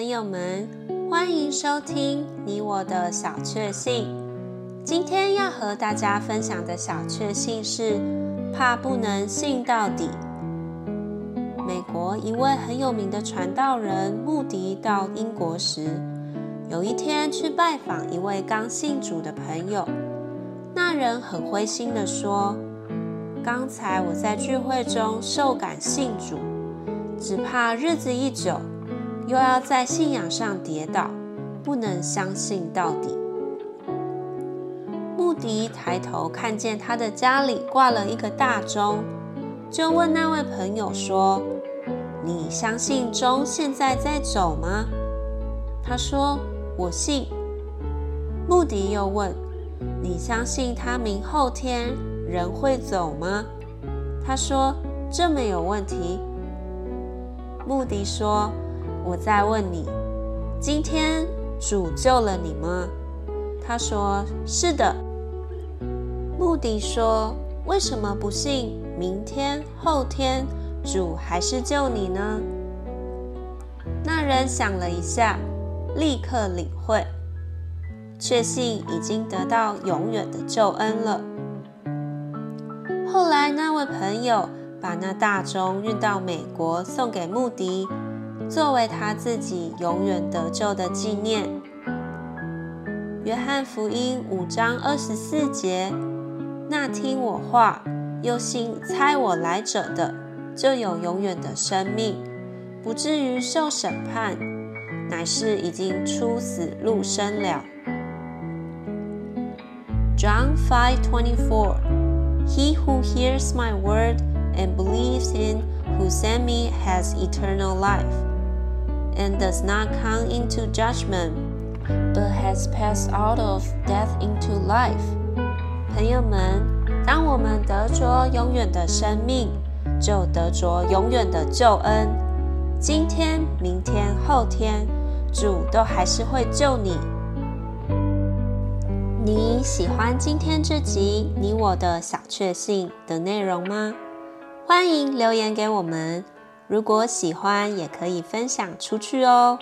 朋友们，欢迎收听你我的小确幸。今天要和大家分享的小确幸是：怕不能信到底。美国一位很有名的传道人穆迪到英国时，有一天去拜访一位刚信主的朋友，那人很灰心地说：“刚才我在聚会中受感信主，只怕日子一久。”又要在信仰上跌倒，不能相信到底。穆迪抬头看见他的家里挂了一个大钟，就问那位朋友说：“你相信钟现在在走吗？”他说：“我信。”穆迪又问：“你相信他明后天仍会走吗？”他说：“这没有问题。”穆迪说。我再问你，今天主救了你吗？他说是的。穆迪说：为什么不信明天、后天主还是救你呢？那人想了一下，立刻领会，确信已经得到永远的救恩了。后来那位朋友把那大钟运到美国，送给穆迪。作为他自己永远得救的纪念，《约翰福音》五章二十四节：“那听我话又信差我来者的，就有永远的生命，不至于受审判，乃是已经出死入生了。” John five twenty four: He who hears my word and believes in who sent me has eternal life. And does not come into judgment, but has passed out of death into life. 朋友们，当我们得着永远的生命，就得着永远的救恩。今天、明天、后天，主都还是会救你。你喜欢今天这集你我的小确幸的内容吗？欢迎留言给我们。如果喜欢，也可以分享出去哦。